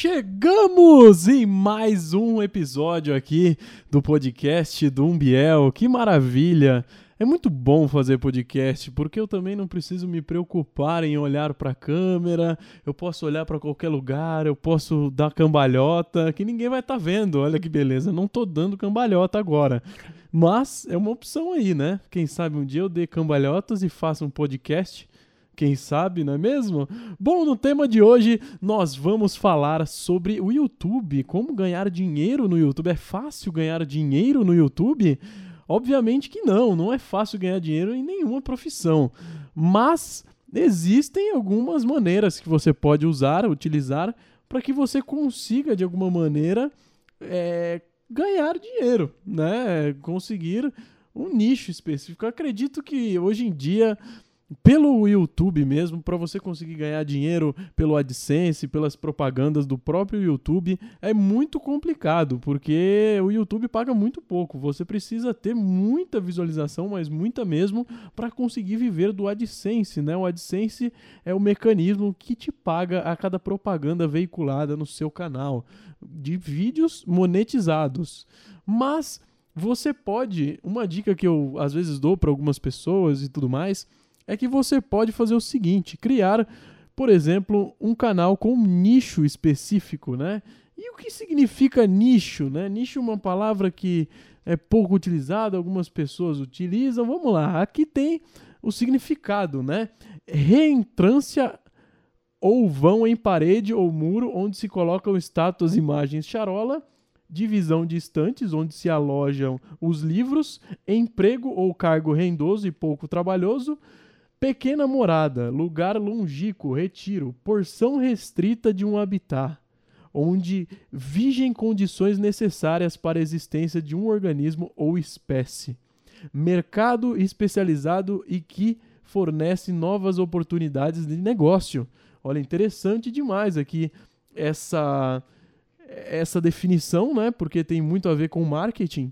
Chegamos em mais um episódio aqui do podcast do Umbiel. Que maravilha! É muito bom fazer podcast porque eu também não preciso me preocupar em olhar para a câmera. Eu posso olhar para qualquer lugar, eu posso dar cambalhota, que ninguém vai estar tá vendo. Olha que beleza, não tô dando cambalhota agora. Mas é uma opção aí, né? Quem sabe um dia eu dê cambalhotas e faça um podcast quem sabe, não é mesmo? Bom, no tema de hoje nós vamos falar sobre o YouTube, como ganhar dinheiro no YouTube. É fácil ganhar dinheiro no YouTube? Obviamente que não, não é fácil ganhar dinheiro em nenhuma profissão. Mas existem algumas maneiras que você pode usar, utilizar, para que você consiga, de alguma maneira, é, ganhar dinheiro, né? Conseguir um nicho específico. Eu acredito que hoje em dia pelo YouTube mesmo, para você conseguir ganhar dinheiro pelo AdSense, pelas propagandas do próprio YouTube, é muito complicado, porque o YouTube paga muito pouco. Você precisa ter muita visualização, mas muita mesmo, para conseguir viver do AdSense, né? O AdSense é o mecanismo que te paga a cada propaganda veiculada no seu canal de vídeos monetizados. Mas você pode, uma dica que eu às vezes dou para algumas pessoas e tudo mais, é que você pode fazer o seguinte: criar, por exemplo, um canal com um nicho específico, né? E o que significa nicho, né? Nicho é uma palavra que é pouco utilizada, algumas pessoas utilizam. Vamos lá, aqui tem o significado, né? Reentrância ou vão em parede ou muro onde se colocam estátuas, imagens, charola, divisão de estantes onde se alojam os livros, emprego ou cargo rendoso e pouco trabalhoso, Pequena morada, lugar longínquo, retiro, porção restrita de um habitat, onde vigem condições necessárias para a existência de um organismo ou espécie. Mercado especializado e que fornece novas oportunidades de negócio. Olha, interessante demais aqui essa essa definição, né? Porque tem muito a ver com marketing.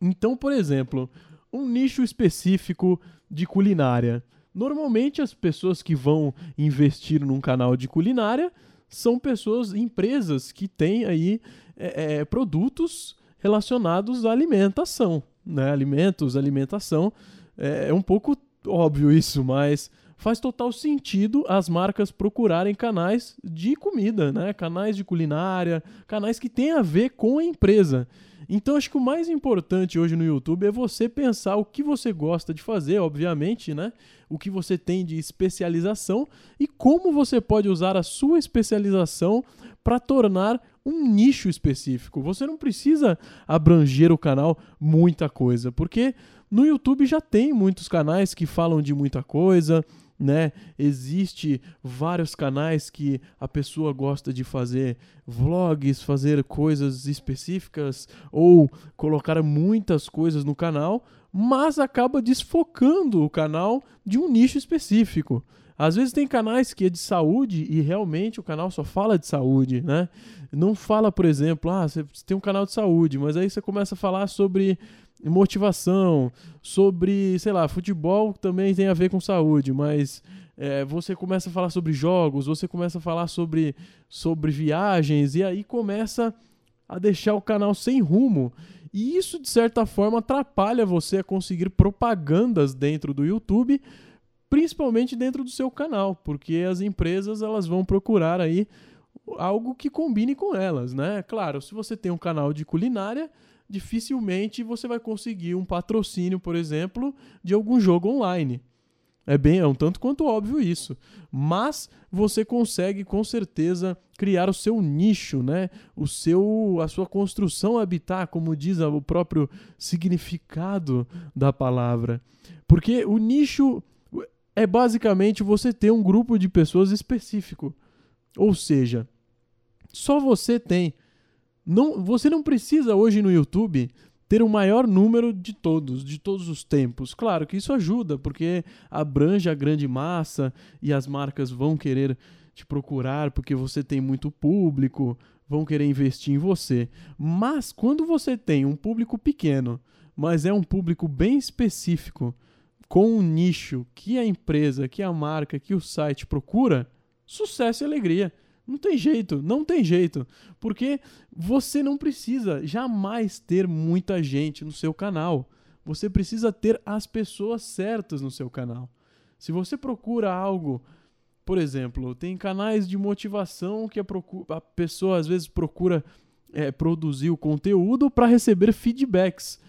Então, por exemplo, um nicho específico de culinária. Normalmente as pessoas que vão investir num canal de culinária são pessoas, empresas que têm aí é, é, produtos relacionados à alimentação, né? Alimentos, alimentação. É, é um pouco óbvio isso, mas faz total sentido as marcas procurarem canais de comida, né? Canais de culinária, canais que têm a ver com a empresa. Então acho que o mais importante hoje no YouTube é você pensar o que você gosta de fazer, obviamente, né? O que você tem de especialização e como você pode usar a sua especialização para tornar um nicho específico. Você não precisa abranger o canal muita coisa, porque no YouTube já tem muitos canais que falam de muita coisa, né? Existe vários canais que a pessoa gosta de fazer vlogs, fazer coisas específicas ou colocar muitas coisas no canal, mas acaba desfocando o canal de um nicho específico. Às vezes tem canais que é de saúde e realmente o canal só fala de saúde, né? Não fala, por exemplo, ah, você tem um canal de saúde, mas aí você começa a falar sobre motivação, sobre, sei lá, futebol também tem a ver com saúde, mas é, você começa a falar sobre jogos, você começa a falar sobre, sobre viagens, e aí começa a deixar o canal sem rumo. E isso, de certa forma, atrapalha você a conseguir propagandas dentro do YouTube, principalmente dentro do seu canal, porque as empresas elas vão procurar aí algo que combine com elas, né? Claro, se você tem um canal de culinária, dificilmente você vai conseguir um patrocínio, por exemplo, de algum jogo online. É bem, é um tanto quanto óbvio isso. Mas você consegue com certeza criar o seu nicho, né? O seu a sua construção habitat, como diz o próprio significado da palavra. Porque o nicho é basicamente você ter um grupo de pessoas específico. Ou seja, só você tem não, você não precisa hoje no YouTube ter o maior número de todos, de todos os tempos. Claro que isso ajuda, porque abrange a grande massa e as marcas vão querer te procurar porque você tem muito público, vão querer investir em você. Mas quando você tem um público pequeno, mas é um público bem específico, com um nicho que a empresa, que a marca, que o site procura, sucesso e alegria Não tem jeito, não tem jeito. Porque você não precisa jamais ter muita gente no seu canal. Você precisa ter as pessoas certas no seu canal. Se você procura algo, por exemplo, tem canais de motivação que a, a pessoa às vezes procura é, produzir o conteúdo para receber feedbacks.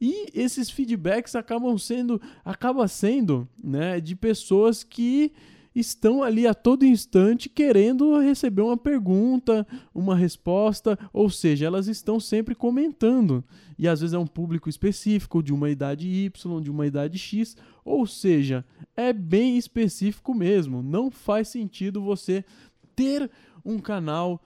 E esses feedbacks acabam sendo, acaba sendo, né, de pessoas que estão ali a todo instante querendo receber uma pergunta, uma resposta, ou seja, elas estão sempre comentando. E às vezes é um público específico, de uma idade Y, de uma idade X, ou seja, é bem específico mesmo. Não faz sentido você ter um canal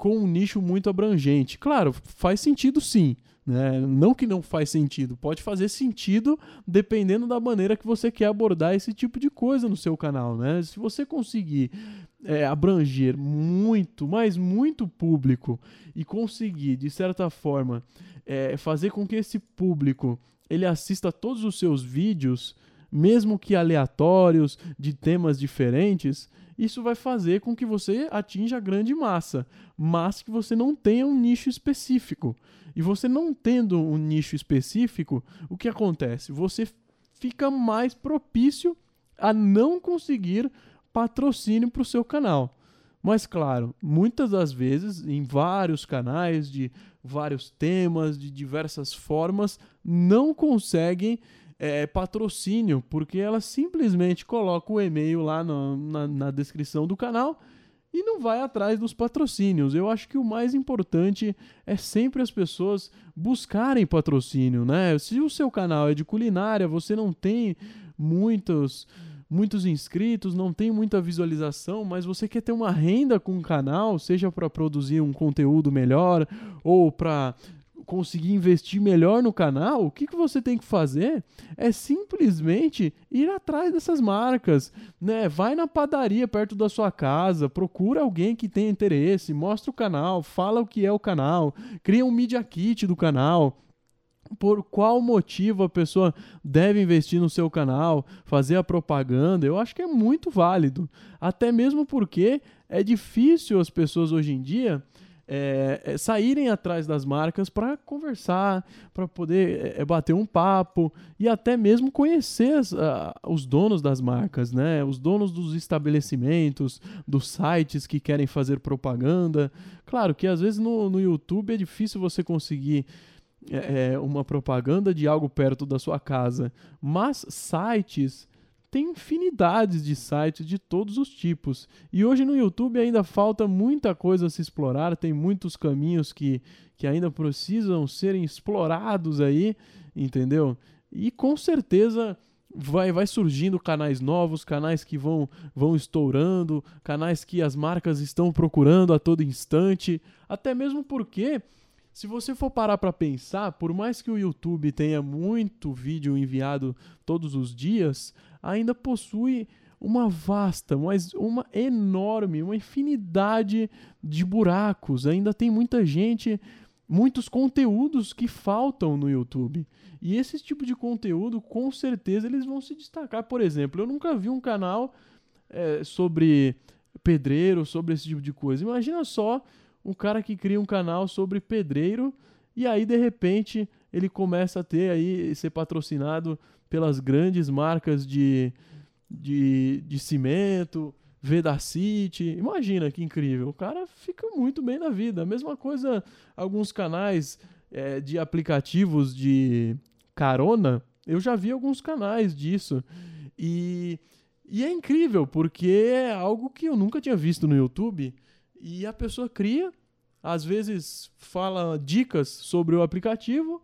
com um nicho muito abrangente. Claro, faz sentido sim. Né? Não que não faz sentido, pode fazer sentido dependendo da maneira que você quer abordar esse tipo de coisa no seu canal. Né? Se você conseguir é, abranger muito, mas muito público e conseguir, de certa forma, é, fazer com que esse público ele assista todos os seus vídeos, mesmo que aleatórios, de temas diferentes, isso vai fazer com que você atinja a grande massa, mas que você não tenha um nicho específico. E você não tendo um nicho específico, o que acontece? Você fica mais propício a não conseguir patrocínio para o seu canal. Mas claro, muitas das vezes, em vários canais, de vários temas, de diversas formas, não conseguem é, patrocínio, porque ela simplesmente coloca o e-mail lá no, na, na descrição do canal e não vai atrás dos patrocínios. Eu acho que o mais importante é sempre as pessoas buscarem patrocínio, né? Se o seu canal é de culinária, você não tem muitos muitos inscritos, não tem muita visualização, mas você quer ter uma renda com o canal, seja para produzir um conteúdo melhor ou para conseguir investir melhor no canal, o que, que você tem que fazer é simplesmente ir atrás dessas marcas, né? Vai na padaria perto da sua casa, procura alguém que tenha interesse, mostra o canal, fala o que é o canal, cria um media kit do canal, por qual motivo a pessoa deve investir no seu canal, fazer a propaganda, eu acho que é muito válido. Até mesmo porque é difícil as pessoas hoje em dia é, é, saírem atrás das marcas para conversar, para poder é, é, bater um papo e até mesmo conhecer as, a, os donos das marcas, né? Os donos dos estabelecimentos, dos sites que querem fazer propaganda. Claro que às vezes no, no YouTube é difícil você conseguir é, é uma propaganda de algo perto da sua casa, mas sites tem infinidades de sites de todos os tipos. E hoje no YouTube ainda falta muita coisa a se explorar, tem muitos caminhos que, que ainda precisam serem explorados aí, entendeu? E com certeza vai, vai surgindo canais novos, canais que vão, vão estourando, canais que as marcas estão procurando a todo instante, até mesmo porque se você for parar para pensar, por mais que o YouTube tenha muito vídeo enviado todos os dias, ainda possui uma vasta, mas uma enorme, uma infinidade de buracos. Ainda tem muita gente, muitos conteúdos que faltam no YouTube. E esse tipo de conteúdo, com certeza, eles vão se destacar. Por exemplo, eu nunca vi um canal é, sobre pedreiro, sobre esse tipo de coisa. Imagina só um cara que cria um canal sobre pedreiro e aí de repente ele começa a ter aí ser patrocinado pelas grandes marcas de, de, de cimento, Vedacity. Imagina que incrível. O cara fica muito bem na vida. A mesma coisa, alguns canais é, de aplicativos de carona. Eu já vi alguns canais disso. E, e é incrível, porque é algo que eu nunca tinha visto no YouTube. E a pessoa cria, às vezes fala dicas sobre o aplicativo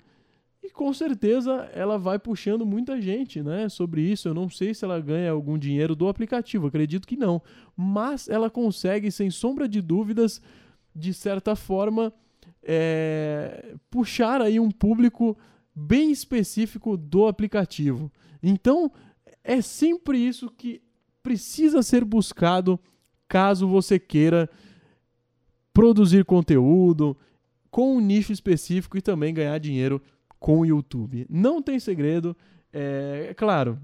e com certeza ela vai puxando muita gente, né, sobre isso. Eu não sei se ela ganha algum dinheiro do aplicativo, acredito que não, mas ela consegue sem sombra de dúvidas, de certa forma, é, puxar aí um público bem específico do aplicativo. Então é sempre isso que precisa ser buscado caso você queira produzir conteúdo com um nicho específico e também ganhar dinheiro com o YouTube. Não tem segredo. É, é claro,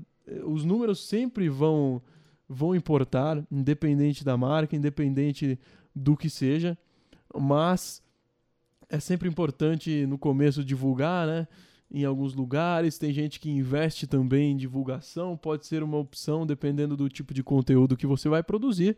os números sempre vão vão importar, independente da marca, independente do que seja, mas é sempre importante no começo divulgar, né? Em alguns lugares, tem gente que investe também em divulgação, pode ser uma opção dependendo do tipo de conteúdo que você vai produzir.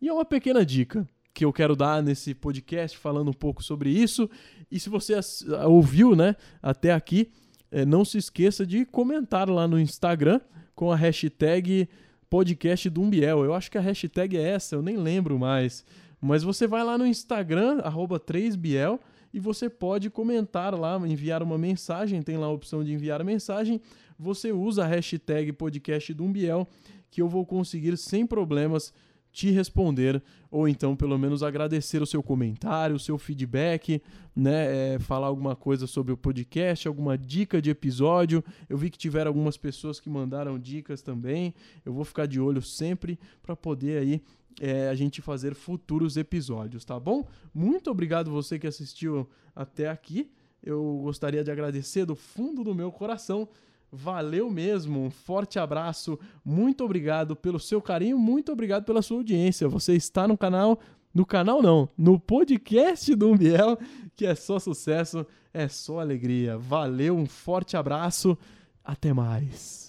E é uma pequena dica que eu quero dar nesse podcast falando um pouco sobre isso. E se você ouviu, né, até aqui, é, não se esqueça de comentar lá no Instagram com a hashtag podcast do Umbiel. Eu acho que a hashtag é essa, eu nem lembro mais. Mas você vai lá no Instagram, arroba 3biel, e você pode comentar lá, enviar uma mensagem, tem lá a opção de enviar mensagem. Você usa a hashtag podcast do Umbiel, que eu vou conseguir sem problemas te responder, ou então pelo menos agradecer o seu comentário, o seu feedback, né? É, falar alguma coisa sobre o podcast, alguma dica de episódio. Eu vi que tiveram algumas pessoas que mandaram dicas também. Eu vou ficar de olho sempre para poder aí é, a gente fazer futuros episódios, tá bom? Muito obrigado você que assistiu até aqui. Eu gostaria de agradecer do fundo do meu coração. Valeu mesmo, um forte abraço, muito obrigado pelo seu carinho, muito obrigado pela sua audiência. Você está no canal, no canal não, no podcast do Umbiel, que é só sucesso, é só alegria. Valeu, um forte abraço, até mais.